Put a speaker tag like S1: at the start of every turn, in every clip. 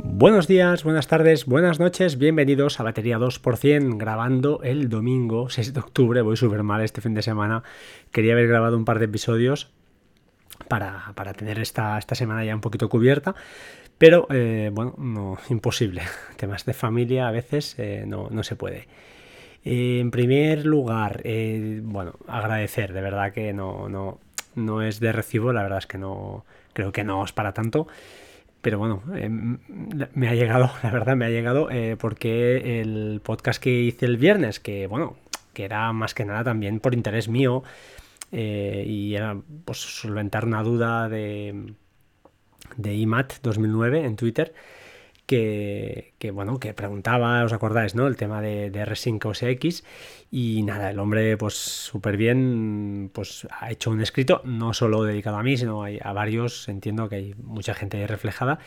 S1: Buenos días, buenas tardes, buenas noches, bienvenidos a Batería 2% grabando el domingo 6 de octubre, voy súper mal este fin de semana, quería haber grabado un par de episodios para, tener esta, esta, semana ya un poquito cubierta, pero eh, bueno, no, imposible, temas de familia a veces eh, no, se puede. Eh, en primer lugar, bueno, agradecer, de verdad que no, no, no es de recibo, la verdad es que no, creo que no es para tanto pero bueno, em, me ha llegado, la verdad me ha llegado, eh, porque el podcast que hice el viernes, que bueno, que era más que nada también por interés mío, eh, y era pues solventar una duda de, de IMAT 2009 en Twitter, que, bueno, que preguntaba, os acordáis, ¿no? El tema de, de R5 OSX y nada, el hombre pues súper bien, pues ha hecho un escrito, no solo dedicado a mí, sino a, varios, entiendo que hay mucha gente reflejada,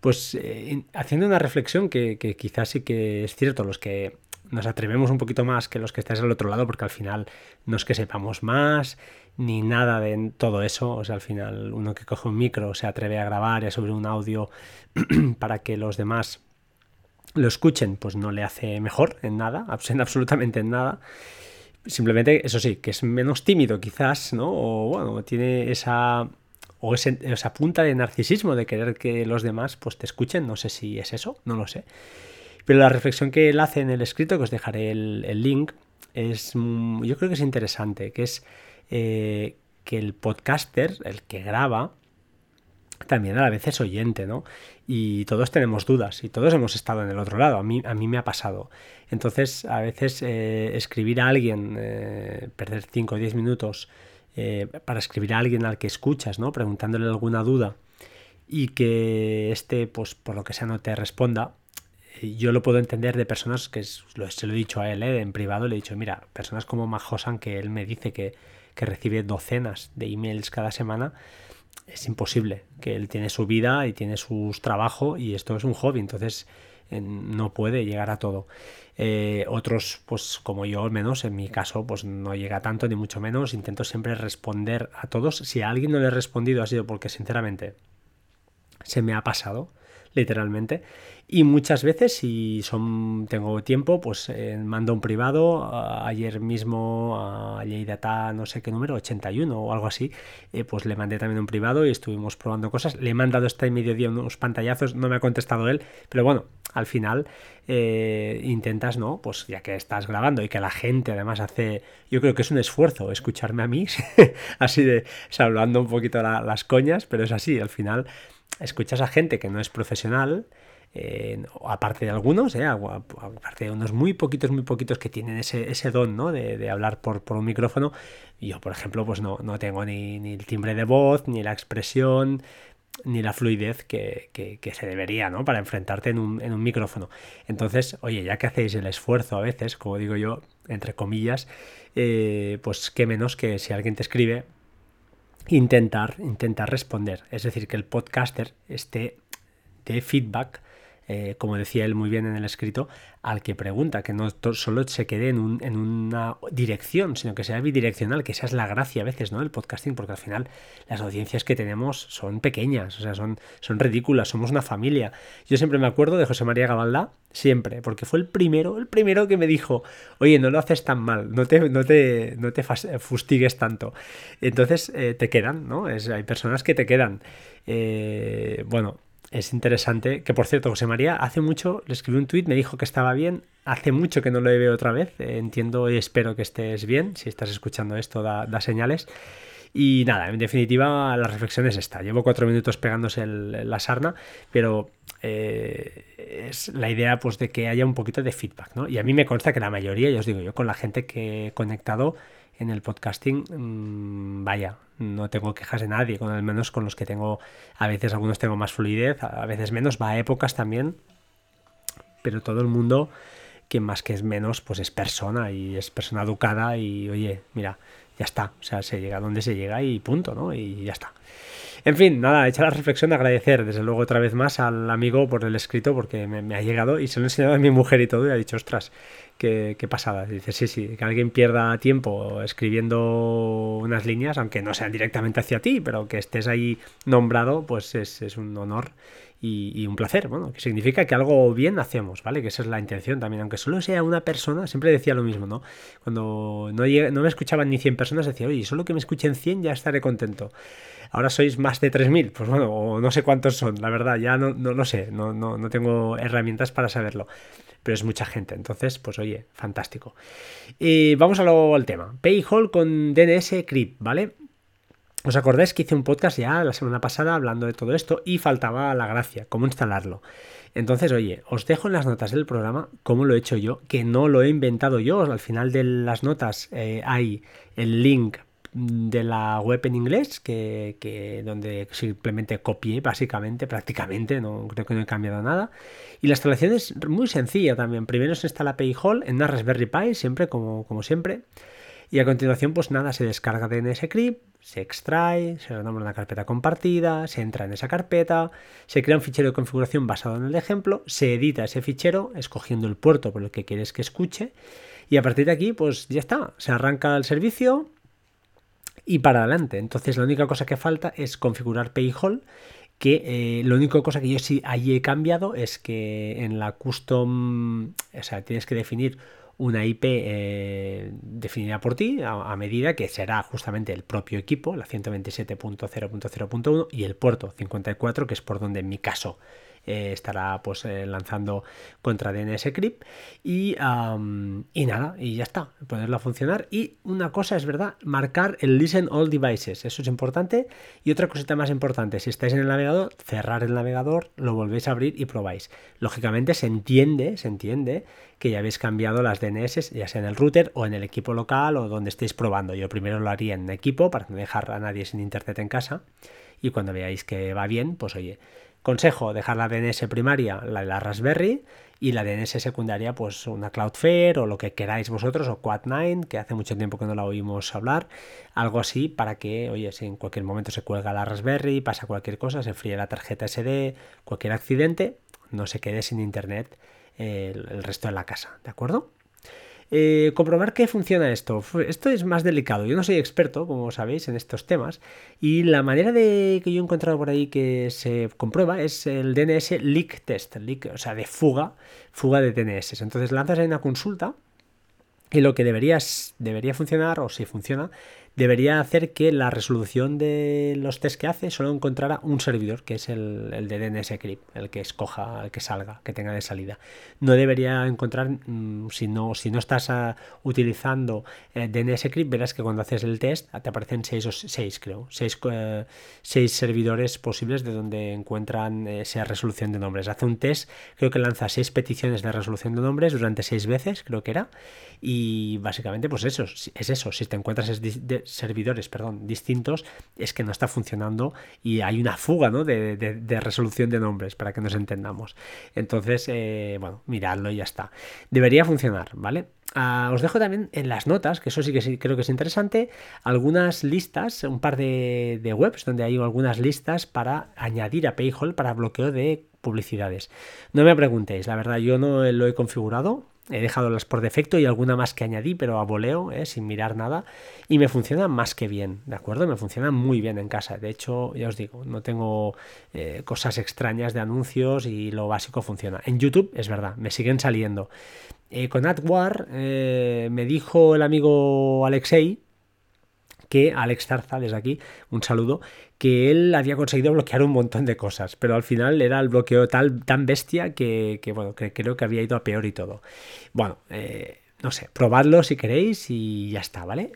S1: pues eh, haciendo una reflexión que, que quizás sí que es cierto, los que nos atrevemos un poquito más que los que estáis al otro lado, porque al final no es que sepamos más ni nada de todo eso. O sea, al final uno que coge un micro se atreve a grabar y a subir un audio para que los demás lo escuchen, pues no le hace mejor en nada, en absolutamente en nada. Simplemente, eso sí, que es menos tímido quizás, ¿no? O bueno, tiene esa o esa punta de narcisismo de querer que los demás pues te escuchen, no sé si es eso, no lo sé. Pero la reflexión que él hace en el escrito, que os dejaré el, link, es mm, yo creo que es interesante, que es eh, que el podcaster, el que graba, también a la vez es oyente, ¿no? Y todos tenemos dudas y todos hemos estado en el otro lado, a mí, a mí me ha pasado. Entonces, a veces eh, escribir a alguien, eh, perder 5 o 10 minutos para escribir a alguien al que escuchas, ¿no? Preguntándole alguna duda y que este, pues por lo que sea, no te responda, yo lo puedo entender de personas que se lo he dicho a él en privado, le he dicho, mira, personas como Majosan, que él me dice que, recibe docenas de emails cada semana, es imposible, que él tiene su vida y tiene su trabajo y esto es un hobby, entonces no puede llegar a todo. Eh, otros, pues como yo al menos, en mi caso, pues no llega tanto ni mucho menos, intento siempre responder a todos. Si a alguien no le he respondido ha sido porque sinceramente se me ha pasado literalmente. Y muchas veces, si son, tengo tiempo, pues eh, mando un privado. ayer mismo a Data no sé qué número, 81 o algo así, eh, pues le mandé también un privado y estuvimos probando cosas. Le he mandado este mediodía unos pantallazos, no me ha contestado él, pero bueno, al final eh, intentas, ¿no? Pues ya que estás grabando y que la gente además hace, yo creo que es un esfuerzo escucharme a mí, así de, hablando un poquito las coñas, pero es así, al final escuchas a gente que no es profesional, aparte de algunos, eh, aparte de unos muy poquitos, muy poquitos que tienen ese, ese don ¿no? de, hablar por, por, un micrófono, yo, por ejemplo, pues no, no tengo ni, ni, el timbre de voz, ni la expresión, ni la fluidez que, que, se debería, ¿no? Para enfrentarte en un, en un, micrófono. Entonces, oye, ya que hacéis el esfuerzo a veces, como digo yo, entre comillas, eh, pues qué menos que si alguien te escribe, intentar, intentar responder. Es decir, que el podcaster esté de feedback eh, como decía él muy bien en el escrito, al que pregunta, que no solo se quede en, un, en, una dirección, sino que sea bidireccional, que esa es la gracia a veces, ¿no? El podcasting, porque al final las audiencias que tenemos son pequeñas, o sea, son, son ridículas, somos una familia. Yo siempre me acuerdo de José María Gabaldá, siempre, porque fue el primero, el primero que me dijo, oye, no lo haces tan mal, no te, no te, no te fustigues tanto. Entonces eh, te quedan, ¿no? Es, hay personas que te quedan. Eh, bueno, es interesante, que por cierto, José María, hace mucho le escribí un tuit, me dijo que estaba bien, hace mucho que no lo veo otra vez, eh, entiendo y espero que estés bien, si estás escuchando esto da, señales. Y nada, en definitiva la reflexión es esta, llevo cuatro minutos pegándose la sarna, pero eh, es la idea pues de que haya un poquito de feedback, ¿no? Y a mí me consta que la mayoría, ya os digo yo, con la gente que he conectado, en el podcasting, mm, vaya, no tengo quejas de nadie, con al menos con los que tengo, a veces algunos tengo más fluidez, a veces menos, va a épocas también, pero todo el mundo que más que es menos, pues es persona y es persona educada y oye, mira, ya está, o sea, se llega donde se llega y punto, ¿no? Y ya está. En fin, nada, hecha la reflexión de agradecer, desde luego, otra vez más al amigo por el escrito, porque me, ha llegado y se lo he enseñado a mi mujer y todo, y ha dicho, ostras, qué, qué pasada. Dice, sí, sí, que alguien pierda tiempo escribiendo unas líneas, aunque no sean directamente hacia ti, pero que estés ahí nombrado, pues es, un honor y, un placer, bueno, que significa que algo bien hacemos, ¿vale? Que esa es la intención también, aunque solo sea una persona, siempre decía lo mismo, ¿no? Cuando no, no me escuchaban ni 100 personas, decía, oye, solo que me escuchen 100 ya estaré contento. Ahora sois más de 3.000, pues bueno, o no sé cuántos son, la verdad, ya no, no, sé, no, no, no tengo herramientas para saberlo pero es mucha gente. Entonces, pues oye, fantástico. Y vamos al tema. Payhall con DNS Crypt, ¿vale? ¿Os acordáis que hice un podcast ya la semana pasada hablando de todo esto y faltaba la gracia, cómo instalarlo? Entonces, oye, os dejo en las notas del programa cómo lo he hecho yo, que no lo he inventado yo. Al final de las notas eh, hay el link de la web en inglés, que, donde simplemente copié básicamente, prácticamente, no creo que no he cambiado nada. Y la instalación es muy sencilla también. Primero se instala Payhall en una Raspberry Pi, siempre como, como siempre. Y a continuación, pues nada, se descarga DNS Crypt, se extrae, se nombra una carpeta compartida, se entra en esa carpeta, se crea un fichero de configuración basado en el ejemplo, se edita ese fichero escogiendo el puerto por el que quieres que escuche y a partir de aquí, pues ya está, se arranca el servicio y para adelante. Entonces la única cosa que falta es configurar Payhall que eh, lo único cosa que yo sí allí he cambiado es que en la custom, o sea, tienes que definir una IP eh, definida por ti a, medida que será justamente el propio equipo, la 127.0.0.1 y el puerto 54, que es por donde en mi caso eh, estará pues eh, lanzando contra DNS Crypt y, y, nada, y ya está, ponerlo a funcionar y una cosa es verdad, marcar el Listen All Devices, eso es importante y otra cosita más importante, si estáis en el navegador, cerrar el navegador, lo volvéis a abrir y probáis. Lógicamente se entiende, se entiende que ya habéis cambiado las DNS, ya sea en el router o en el equipo local o donde estéis probando. Yo primero lo haría en equipo para no dejar a nadie sin internet en casa y cuando veáis que va bien, pues oye, Consejo, dejar la DNS primaria, la de la Raspberry, y la DNS secundaria, pues una Cloudflare o lo que queráis vosotros, o Quad9, que hace mucho tiempo que no la oímos hablar, algo así para que, oye, si en cualquier momento se cuelga la Raspberry, pasa cualquier cosa, se fríe la tarjeta SD, cualquier accidente, no se quede sin internet el, el resto de la casa, ¿de acuerdo? Eh, comprobar que funciona esto. Esto es más delicado. Yo no soy experto, como sabéis, en estos temas. Y la manera de que yo he encontrado por ahí que se comprueba es el DNS leak test, leak, o sea, de fuga, fuga de DNS. Entonces lanzas ahí una consulta y lo que deberías, debería funcionar, o si funciona, debería hacer que la resolución de los test que hace solo encontrara un servidor, que es el, el de DNS Crypt, el que escoja, el que salga, que tenga de salida. No debería encontrar, mm, si, no, si no estás ah, utilizando eh, DNS Crypt, verás que cuando haces el test te aparecen seis, o seis creo, seis, eh, seis servidores posibles de donde encuentran esa resolución de nombres. Hace un test, creo que lanza seis peticiones de resolución de nombres durante seis veces, creo que era, y básicamente pues eso, es eso, si te encuentras servidores perdón, distintos, es que no está funcionando y hay una fuga ¿no? de, resolución de nombres para que nos entendamos. Entonces, eh, bueno, miradlo y ya está. Debería funcionar, ¿vale? Ah, os dejo también en las notas, que eso sí que creo que es interesante, algunas listas, un par de, de webs donde hay algunas listas para añadir a Payhall para bloqueo de publicidades. No me preguntéis, la verdad yo no lo he configurado, He dejado las por defecto y alguna más que añadí, pero a voleo, ¿eh? sin mirar nada. Y me funciona más que bien, ¿de acuerdo? Me funciona muy bien en casa. De hecho, ya os digo, no tengo eh, cosas extrañas de anuncios y lo básico funciona. En YouTube, es verdad, me siguen saliendo. Eh, con AdWar me dijo el amigo Alexei, que Alex Tarza, desde aquí, un saludo, que él había conseguido bloquear un montón de cosas, pero al final era el bloqueo tal, tan bestia que, bueno, que creo que había ido a peor y todo. Bueno, eh, no sé, probadlo si queréis y ya está, ¿vale?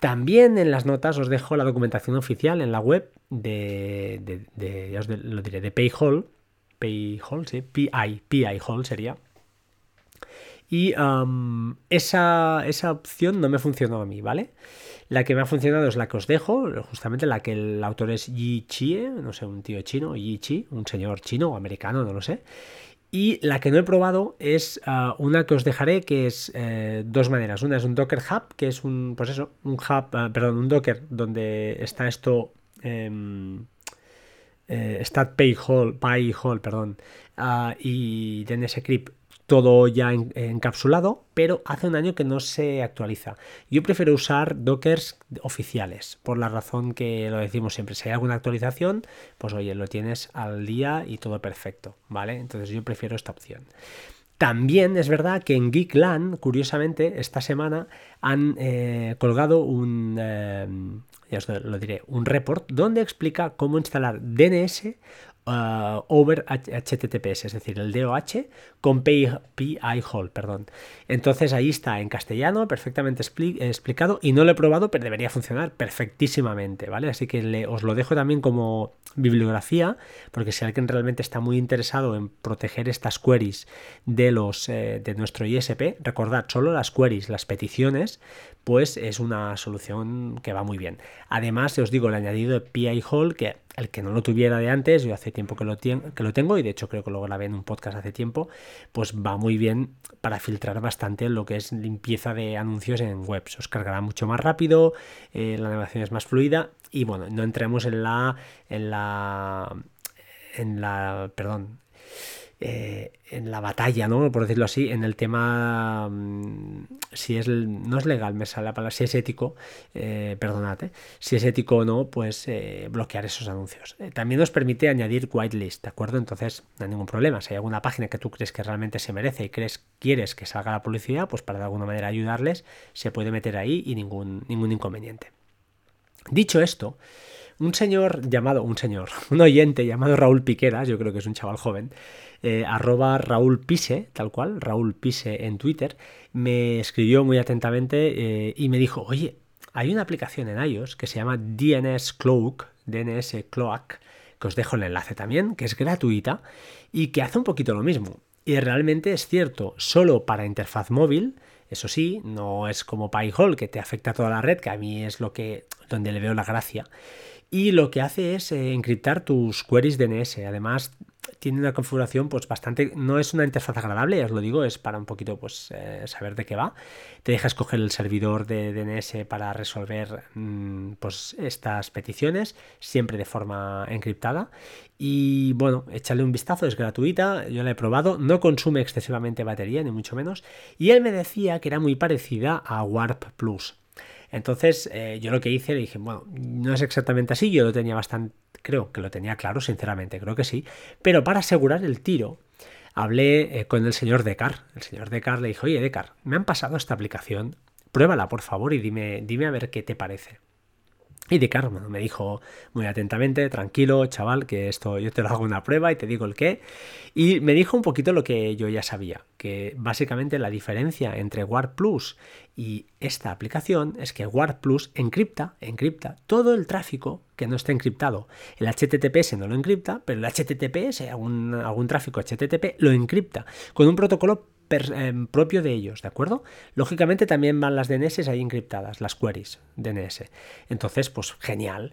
S1: También en las notas os dejo la documentación oficial en la web de, de, ya os lo diré, de sí, PI, PI Hall sería. Y esa, esa opción no me funcionó a mí, ¿vale? La que me ha funcionado es la que os dejo, justamente la que el autor es Yi Chie, no sé, un tío chino, Yi Chi, un señor chino o americano, no lo sé. Y la que no he probado es ah, una que os dejaré, que es eh, dos maneras. Una es un Docker Hub, que es un, pues eso, un hub, ah, perdón, un Docker donde está esto, eh, eh, Hall, Pay Hall, perdón, ah, y DNS Crypt todo ya encapsulado, pero hace un año que no se actualiza. Yo prefiero usar dockers oficiales, por la razón que lo decimos siempre. Si hay alguna actualización, pues oye, lo tienes al día y todo perfecto, ¿vale? Entonces yo prefiero esta opción. También es verdad que en Geekland, curiosamente, esta semana han eh, colgado un, eh, ya os lo diré, un report donde explica cómo instalar DNS Uh, over HTTPS, es decir, el DOH con PI, hole, perdón. Entonces ahí está en castellano, perfectamente explicado y no lo he probado, pero debería funcionar perfectísimamente, ¿vale? Así que os lo dejo también como bibliografía, porque si alguien realmente está muy interesado en proteger estas queries de los eh, de nuestro ISP, recordad, solo las queries, las peticiones, pues es una solución que va muy bien. Además, os digo, el añadido de PI hole que el que no lo tuviera de antes, yo hace tiempo que lo, que lo tengo y de hecho creo que lo grabé en un podcast hace tiempo, pues va muy bien para filtrar bastante lo que es limpieza de anuncios en webs. Os cargará mucho más rápido, eh, la navegación es más fluida y bueno, no entremos en la, en la, en la, perdón, eh, en la batalla, ¿no? Por decirlo así, en el tema mm, si es no es legal, me sale la palabra, si es ético, eh, si es ético o no, pues eh, bloquear esos anuncios. también nos permite añadir whitelist, ¿de acuerdo? Entonces, no hay ningún problema. Si hay alguna página que tú crees que realmente se merece y crees, quieres que salga la publicidad, pues para de alguna manera ayudarles, se puede meter ahí y ningún, ningún inconveniente. Dicho esto, un señor llamado, un señor, un oyente llamado Raúl Piqueras, yo creo que es un chaval joven, eh, arroba Raúl Pise, tal cual, Raúl Pise en Twitter, me escribió muy atentamente eh, y me dijo, oye, hay una aplicación en iOS que se llama DNS Cloak, DNS Cloak, que os dejo el enlace también, que es gratuita y que hace un poquito lo mismo. Y realmente es cierto, solo para interfaz móvil, eso sí, no es como PyHole que te afecta a toda la red, que a mí es lo que donde le veo la gracia. Y lo que hace es eh, encriptar tus queries DNS. Además, tiene una configuración pues bastante, no es una interfaz agradable, ya os lo digo, es para un poquito pues eh, saber de qué va. Te deja escoger el servidor de DNS para resolver mm, pues estas peticiones, siempre de forma encriptada. Y bueno, échale un vistazo, es gratuita, yo la he probado, no consume excesivamente batería, ni mucho menos. Y él me decía que era muy parecida a Warp Plus. Entonces eh, yo lo que hice, le dije, bueno, no es exactamente así, yo lo tenía bastante creo que lo tenía claro, sinceramente, creo que sí, pero para asegurar el tiro, hablé eh, con el señor Decar. El señor Decar le dijo, oye, Decar, me han pasado esta aplicación, pruébala por favor y dime, dime a ver qué te parece. Y Decar me dijo muy atentamente, tranquilo, chaval, que esto yo te lo hago una prueba y te digo el qué. Y me dijo un poquito lo que yo ya sabía, que básicamente la diferencia entre Warp Plus y esta aplicación es que Warp Plus encripta, encripta todo el tráfico que no está encriptado. El HTTPS no lo encripta, pero el HTTPS, algún, algún tráfico HTTP, lo encripta con un protocolo em, propio de ellos, ¿de acuerdo? Lógicamente también van las DNS ahí encriptadas, las queries DNS. Entonces, pues genial.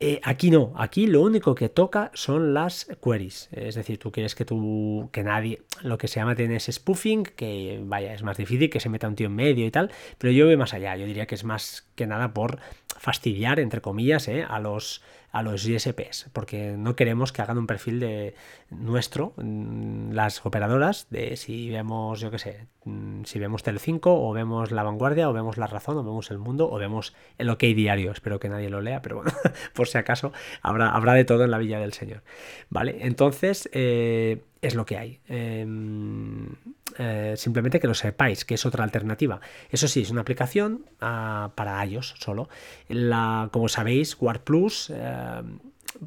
S1: Eh, aquí no, aquí lo único que toca son las queries. Es decir, tú quieres que tú, que nadie, lo que se llama DNS spoofing, que vaya, es más difícil que se meta un tío en medio y tal, pero yo voy más allá. Yo diría que es más que nada por fastidiar, entre comillas, eh, a los a los ISPs, porque no queremos que hagan un perfil de nuestro, mm, las operadoras, de si vemos, yo qué sé, mm, si vemos Telecinco, o vemos La Vanguardia, o vemos La Razón, o vemos El Mundo, o vemos el OK Diario. Espero que nadie lo lea, pero bueno, por si acaso, habrá, habrá de todo en la Villa del Señor. ¿Vale? Entonces, eh, es lo que hay. Em, eh, simplemente que lo sepáis, que es otra alternativa. Eso sí, es una aplicación ah, para iOS solo. La, como sabéis, War Plus eh,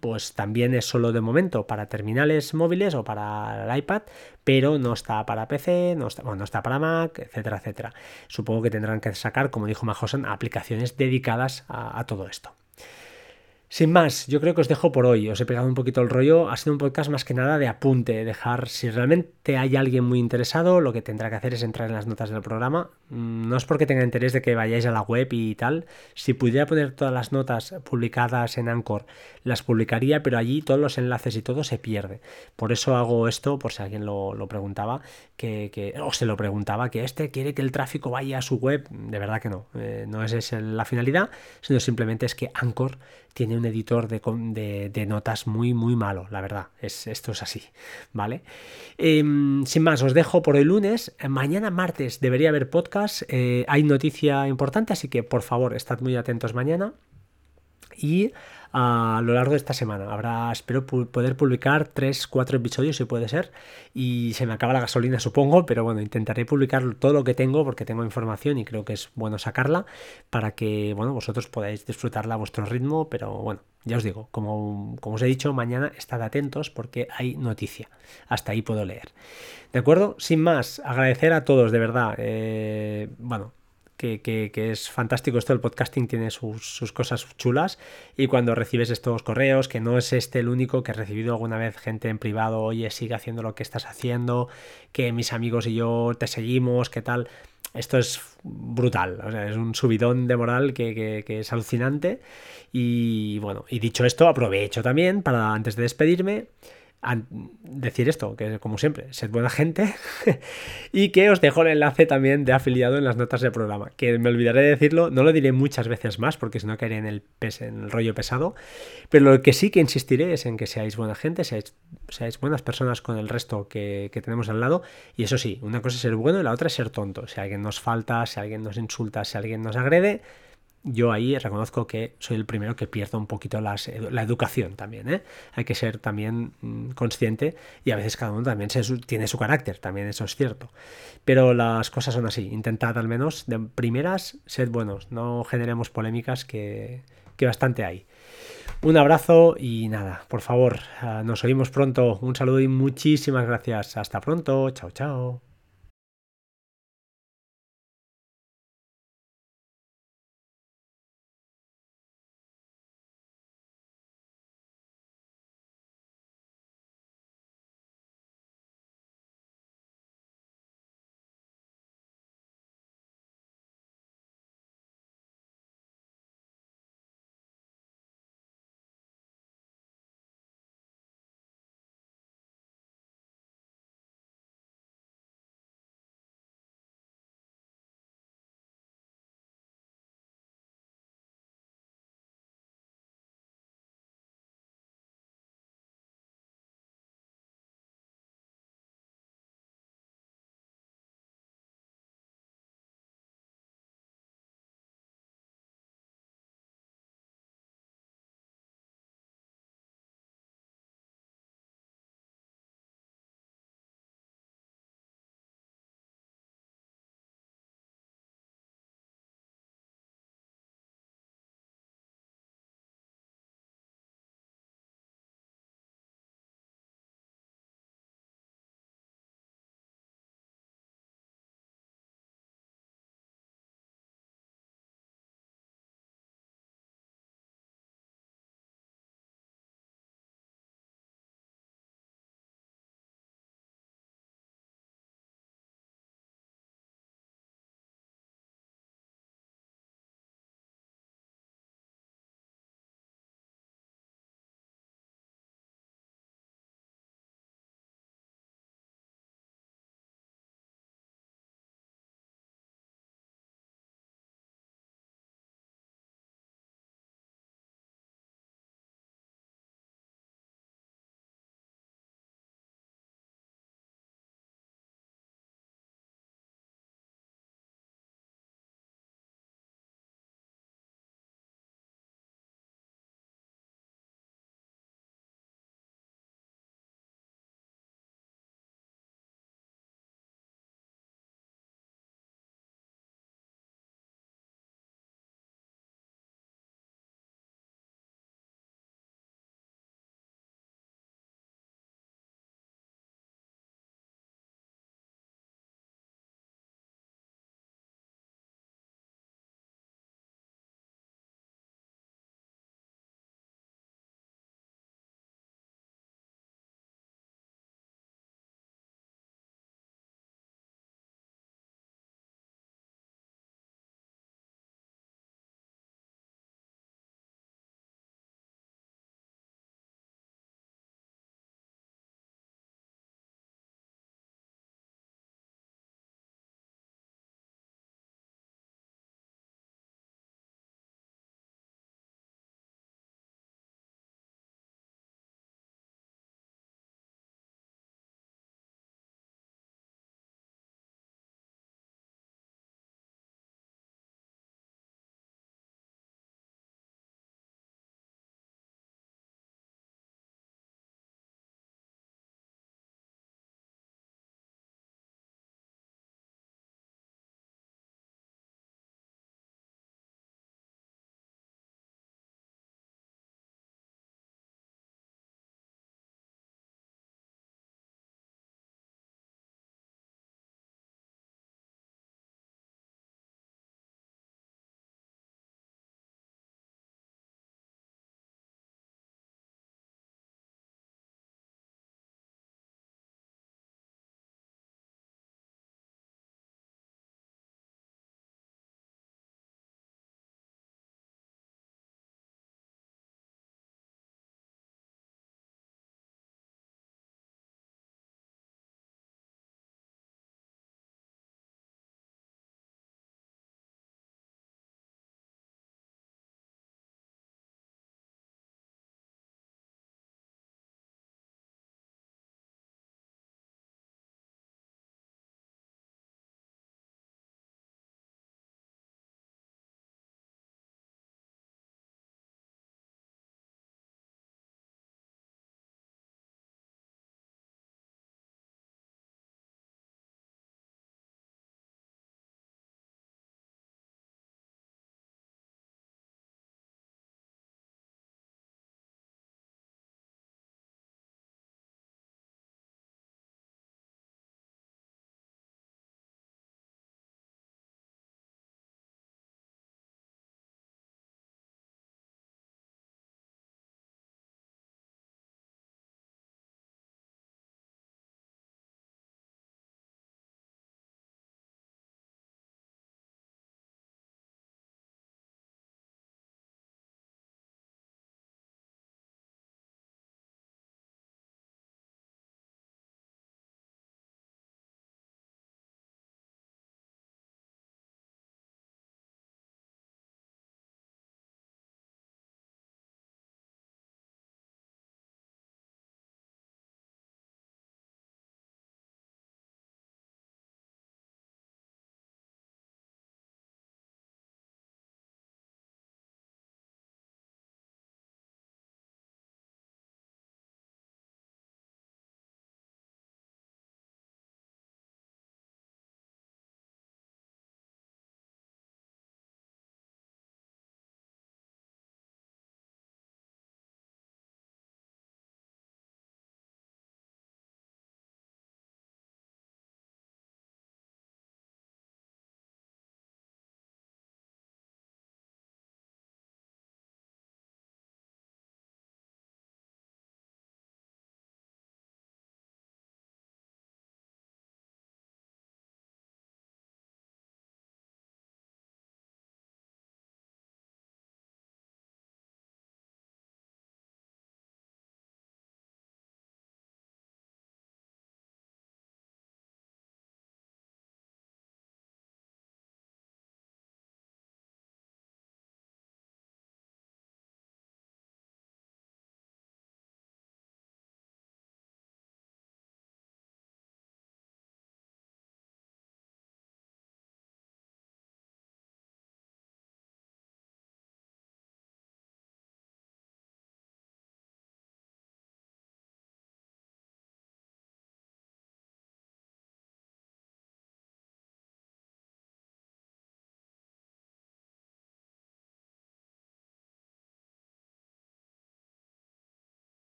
S1: pues también es solo de momento para terminales móviles o para el iPad, pero no está para PC, no está, no está para Mac, etcétera, etcétera. Supongo que tendrán que sacar, como dijo Majosan, aplicaciones dedicadas a todo esto. Sin más, yo creo que os dejo por hoy. Os he pegado un poquito el rollo. Ha sido un podcast más que nada de apunte, dejar si realmente hay alguien muy interesado, lo que tendrá que hacer es entrar en las notas del programa. Mm, no es porque tenga interés de que vayáis a la web y tal. Si pudiera poner todas las notas publicadas en Anchor, las publicaría, pero allí todos los enlaces y todo se pierde. Por eso hago esto, por si alguien lo, preguntaba, que, o se lo preguntaba, que este quiere que el tráfico vaya a su web. De verdad que no. Eh, no es esa la finalidad, sino simplemente es que Anchor tiene un editor de, notas muy, muy malo, la verdad. Es, esto es así, ¿vale? Em, sin más, os dejo por el lunes. Mañana martes debería haber podcast. Eh, hay noticia importante, así que por favor, estad muy atentos mañana. Y a lo largo de esta semana. Habrá, espero poder publicar 3, 4 episodios si puede ser. Y se me acaba la gasolina, supongo, pero bueno, intentaré publicar todo lo que tengo porque tengo información y creo que es bueno sacarla para que, bueno, vosotros podáis disfrutarla a vuestro ritmo, pero bueno, ya os digo, como, como os he dicho, mañana estad atentos porque hay noticia. Hasta ahí puedo leer. ¿De acuerdo? Sin más, agradecer a todos, de verdad. Eh, bueno, que, es fantástico esto, el podcasting tiene sus, cosas chulas. Y cuando recibes estos correos, que no es este el único que he recibido alguna vez gente en privado, oye, sigue haciendo lo que estás haciendo, que mis amigos y yo te seguimos, qué tal, esto es brutal, es un subidón de moral que, que, es alucinante. Y bueno, y dicho esto, aprovecho también para antes de despedirme decir esto, que como siempre, sed buena gente y que os dejo el enlace también de afiliado en las notas del programa, que me olvidaré de decirlo, no lo diré muchas veces más porque si no caeré en el, rollo pesado, pero lo que sí que insistiré es en que seáis buena gente, seáis, seáis buenas personas con el resto que, que, tenemos al lado y eso sí, una cosa es ser bueno y la otra es ser tonto, si alguien nos falta, si alguien nos insulta, si alguien nos agrede, yo ahí reconozco que soy el primero que pierdo un poquito la educación también. ¿eh? Hay que ser también mm, consciente y a veces cada uno también tiene su carácter, también eso es cierto. Pero las cosas son así. Intentad al menos de primeras sed buenos, no generemos polémicas que, que bastante hay. Un abrazo y nada, por favor, ah, nos oímos pronto. Un saludo y muchísimas gracias. Hasta pronto. Chao, chao.